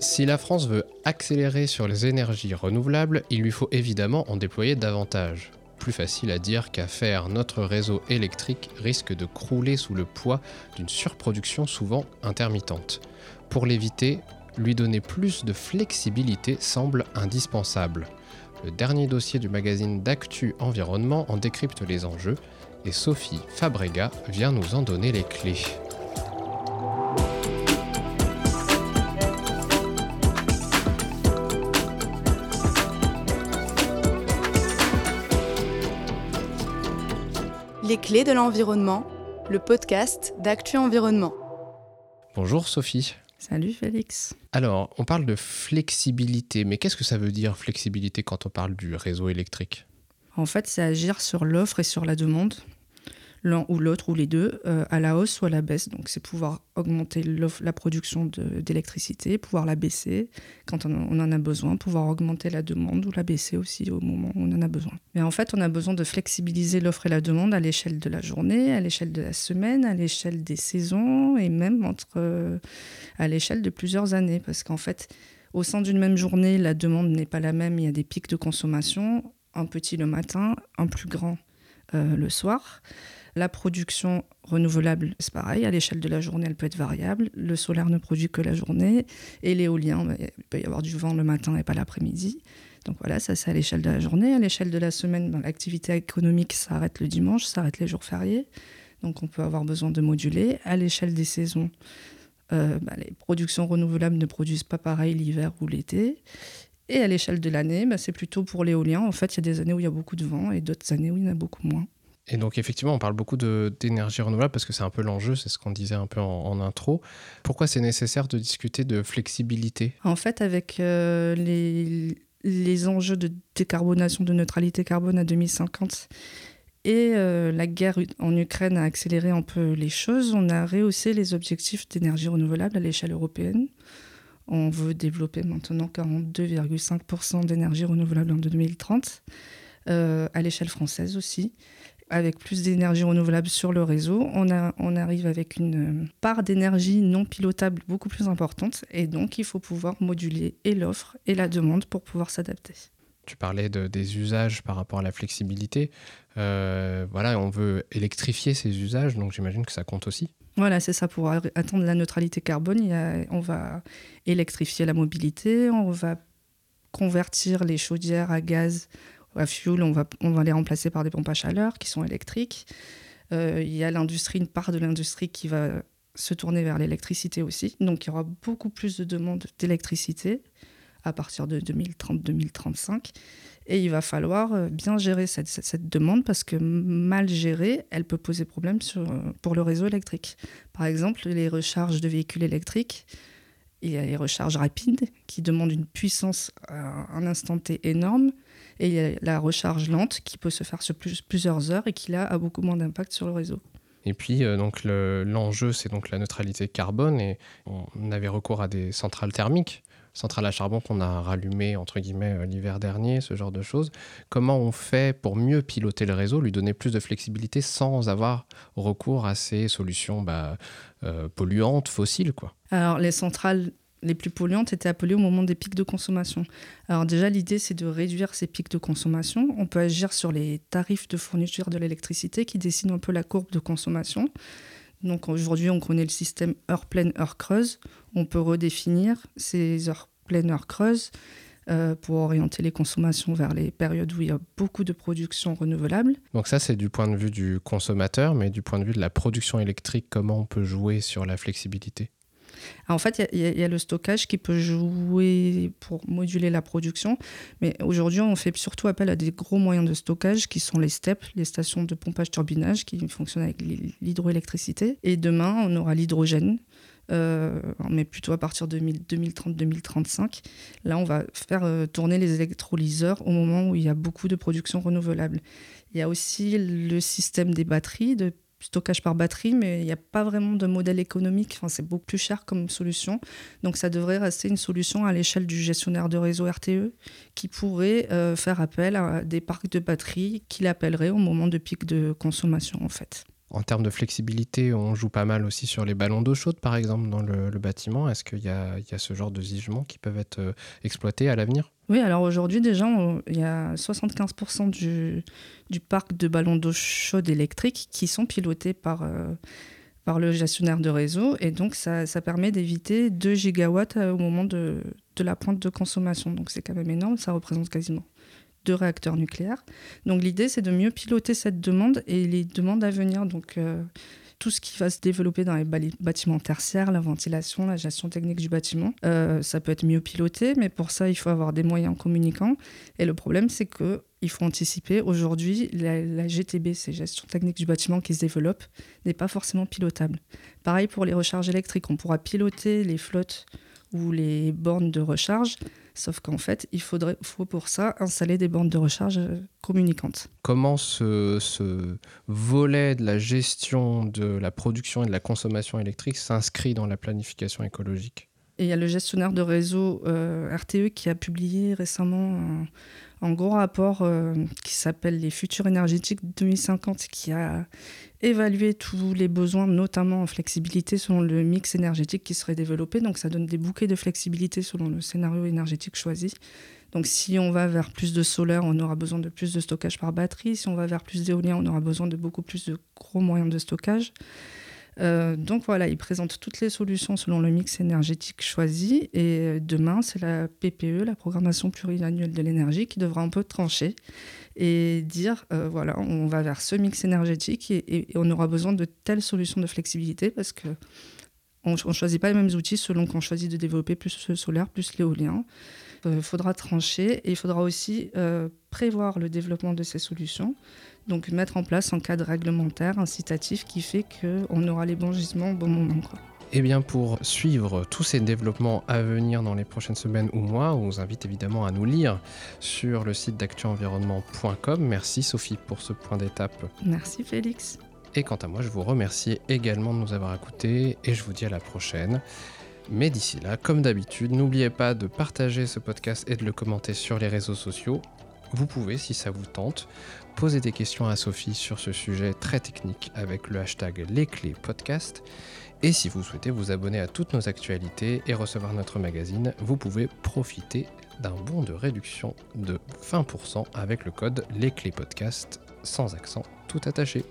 Si la France veut accélérer sur les énergies renouvelables, il lui faut évidemment en déployer davantage. Plus facile à dire qu'à faire, notre réseau électrique risque de crouler sous le poids d'une surproduction souvent intermittente. Pour l'éviter, lui donner plus de flexibilité semble indispensable. Le dernier dossier du magazine d'Actu Environnement en décrypte les enjeux et Sophie Fabrega vient nous en donner les clés. Les clés de l'environnement, le podcast d'Actu Environnement. Bonjour Sophie. Salut Félix. Alors, on parle de flexibilité, mais qu'est-ce que ça veut dire flexibilité quand on parle du réseau électrique? En fait, c'est agir sur l'offre et sur la demande l'un ou l'autre ou les deux, euh, à la hausse ou à la baisse. Donc c'est pouvoir augmenter la production d'électricité, pouvoir la baisser quand on, en a besoin, pouvoir augmenter la demande ou la baisser aussi au moment où on en a besoin. Mais en fait, on a besoin de flexibiliser l'offre et la demande à l'échelle de la journée, à l'échelle de la semaine, à l'échelle des saisons et même entre, euh, à l'échelle de plusieurs années. Parce qu'en fait, au sein d'une même journée, la demande n'est pas la même, il y a des pics de consommation, un petit le matin, un plus grand euh, le soir. La production renouvelable, c'est pareil, à l'échelle de la journée, elle peut être variable. Le solaire ne produit que la journée. Et l'éolien, il peut y avoir du vent le matin et pas l'après-midi. Donc voilà, ça c'est à l'échelle de la journée. À l'échelle de la semaine, ben, l'activité économique s'arrête le dimanche, s'arrête les jours fériés. Donc on peut avoir besoin de moduler. À l'échelle des saisons, euh, ben, les productions renouvelables ne produisent pas pareil l'hiver ou l'été. Et à l'échelle de l'année, ben, c'est plutôt pour l'éolien. En fait, il y a des années où il y a beaucoup de vent et d'autres années où il y en a beaucoup moins. Et donc effectivement, on parle beaucoup d'énergie renouvelable parce que c'est un peu l'enjeu, c'est ce qu'on disait un peu en, intro. Pourquoi c'est nécessaire de discuter de flexibilité? En fait, avec euh, les, les, enjeux de décarbonation, de neutralité carbone à 2050 et euh, la guerre en Ukraine a accéléré un peu les choses, on a rehaussé les objectifs d'énergie renouvelable à l'échelle européenne. On veut développer maintenant 42,5% d'énergie renouvelable en 2030, euh, à l'échelle française aussi avec plus d'énergie renouvelable sur le réseau, on, on arrive avec une part d'énergie non pilotable beaucoup plus importante et donc il faut pouvoir moduler et l'offre et la demande pour pouvoir s'adapter. Tu parlais de, des usages par rapport à la flexibilité. Euh, voilà, on veut électrifier ces usages, donc j'imagine que ça compte aussi. Voilà, c'est ça. Pour atteindre la neutralité carbone, on va électrifier la mobilité, on va convertir les chaudières à gaz à fuel, on va, on va les remplacer par des pompes à chaleur qui sont électriques. Euh, il y a l'industrie, une part de l'industrie qui va se tourner vers l'électricité aussi. Donc il y aura beaucoup plus de demandes d'électricité à partir de 2030-2035. Et il va falloir euh, bien gérer cette, demande parce que mal gérée, elle peut poser problème sur, pour le réseau électrique. Par exemple, les recharges de véhicules électriques, il y a les recharges rapides qui demandent une puissance à un instant T énorme. Et il y a la recharge lente qui peut se faire sur plusieurs heures et qui là a beaucoup moins d'impact sur le réseau. Et puis, euh, donc l'enjeu, c'est donc la neutralité carbone. Et on avait recours à des centrales thermiques, centrales à charbon qu'on a rallumées, entre guillemets, euh, l'hiver dernier, ce genre de choses. Comment on fait pour mieux piloter le réseau, lui donner plus de flexibilité sans avoir recours à ces solutions bah, euh, polluantes, fossiles quoi? Alors, les centrales les plus polluantes étaient appelées au moment des pics de consommation. Alors déjà, l'idée, c'est de réduire ces pics de consommation. On peut agir sur les tarifs de fourniture de l'électricité qui dessinent un peu la courbe de consommation. Donc aujourd'hui, on connaît le système heure pleine, heure creuse. On peut redéfinir ces heures pleines, heures creuses euh, pour orienter les consommations vers les périodes où il y a beaucoup de production renouvelable. Donc ça, c'est du point de vue du consommateur, mais du point de vue de la production électrique, comment on peut jouer sur la flexibilité? En fait, il y, a le stockage qui peut jouer pour moduler la production, mais aujourd'hui, on fait surtout appel à des gros moyens de stockage qui sont les STEP, les stations de pompage-turbinage, qui fonctionnent avec l'hydroélectricité. Et demain, on aura l'hydrogène, euh, mais plutôt à partir de 2030-2035. Là, on va faire euh, tourner les électrolyseurs au moment où il y a beaucoup de production renouvelable. Il y a aussi le système des batteries, stockage par batterie, mais il n'y a pas vraiment de modèle économique. C'est beaucoup plus cher comme solution. Donc ça devrait rester une solution à l'échelle du gestionnaire de réseau RTE qui pourrait euh, faire appel à des parcs de batteries qu'il appellerait au moment de pic de consommation en fait. En termes de flexibilité, on joue pas mal aussi sur les ballons d'eau chaude, par exemple, dans le, bâtiment. Est-ce qu'il y, a, ce genre de gisements qui peuvent être euh, exploités à l'avenir? Oui, alors aujourd'hui, déjà, il y a 75% du, du, parc de ballons d'eau chaude électriques qui sont pilotés par, euh, par le gestionnaire de réseau. Et donc, ça, ça permet d'éviter 2 gigawatts euh, au moment de, de la pointe de consommation. Donc, c'est quand même énorme. Ça représente quasiment deux réacteurs nucléaires. Donc l'idée, c'est de mieux piloter cette demande et les demandes à venir. Donc euh, tout ce qui va se développer dans les bâtiments tertiaires, la ventilation, la gestion technique du bâtiment, euh, ça peut être mieux piloté, mais pour ça, il faut avoir des moyens communicants. Et le problème, c'est que il faut anticiper. Aujourd'hui, la, la, GTB, c'est gestion technique du bâtiment qui se développe, n'est pas forcément pilotable. Pareil pour les recharges électriques, on pourra piloter les flottes ou les bornes de recharge, Sauf qu'en fait, il faut pour ça installer des bandes de recharge euh, communicantes. Comment ce, volet de la gestion de la production et de la consommation électrique s'inscrit dans la planification écologique? Et il y a le gestionnaire de réseau euh, RTE qui a publié récemment un, gros rapport euh, qui s'appelle Les futurs énergétiques 2050, qui a évalué tous les besoins, notamment en flexibilité selon le mix énergétique qui serait développé. Donc ça donne des bouquets de flexibilité selon le scénario énergétique choisi. Donc si on va vers plus de solaire, on aura besoin de plus de stockage par batterie. Si on va vers plus d'éolien, on aura besoin de beaucoup plus de gros moyens de stockage. Euh, donc voilà, il présente toutes les solutions selon le mix énergétique choisi. Et euh, demain, c'est la PPE, la programmation pluriannuelle de l'énergie, qui devra un peu trancher et dire euh, voilà, on va vers ce mix énergétique et, on aura besoin de telles solutions de flexibilité parce que on ne choisit pas les mêmes outils selon qu'on choisit de développer plus le solaire, plus l'éolien. Il faudra trancher et il faudra aussi prévoir le développement de ces solutions donc mettre en place un cadre réglementaire incitatif qui fait qu'on aura les bons gisements au bon moment. Quoi. Eh bien, pour suivre tous ces développements à venir dans les prochaines semaines ou mois, on vous invite évidemment à nous lire sur le site d'actuenvironnement.com. Merci Sophie pour ce point d'étape. Merci Félix. Et quant à moi, je vous remercie également de nous avoir écoutés et je vous dis à la prochaine. Mais d'ici là, comme d'habitude, n'oubliez pas de partager ce podcast et de le commenter sur les réseaux sociaux. Vous pouvez, si ça vous tente, poser des questions à Sophie sur ce sujet très technique avec le hashtag Les Clés Podcast. Et si vous souhaitez vous abonner à toutes nos actualités et recevoir notre magazine, vous pouvez profiter d'un bon de réduction de 20% avec le code Les Clés Podcast sans accent tout attaché.